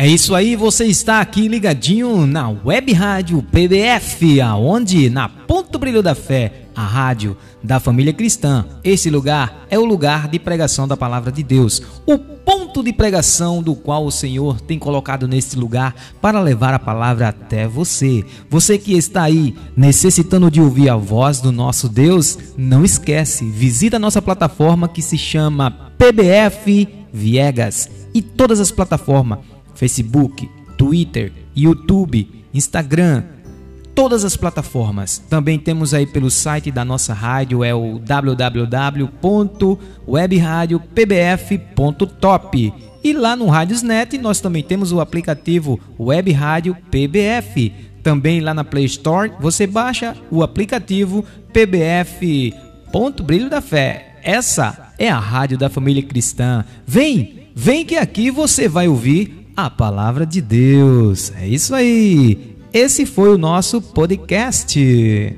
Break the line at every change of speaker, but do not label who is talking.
É isso aí, você está aqui ligadinho na Web Rádio PBF, aonde na Ponto Brilho da Fé, a rádio da família cristã. Esse lugar é o lugar de pregação da palavra de Deus, o ponto de pregação do qual o Senhor tem colocado nesse lugar para levar a palavra até você. Você que está aí necessitando de ouvir a voz do nosso Deus, não esquece, visita a nossa plataforma que se chama PBF Viegas e todas as plataformas Facebook, Twitter, YouTube, Instagram, todas as plataformas. Também temos aí pelo site da nossa rádio é o www.webradiopbf.top. E lá no Radiosnet nós também temos o aplicativo Web Rádio PBF. Também lá na Play Store você baixa o aplicativo PBF. Ponto Brilho da Fé. Essa é a rádio da família cristã. Vem, vem que aqui você vai ouvir a palavra de Deus. É isso aí. Esse foi o nosso podcast.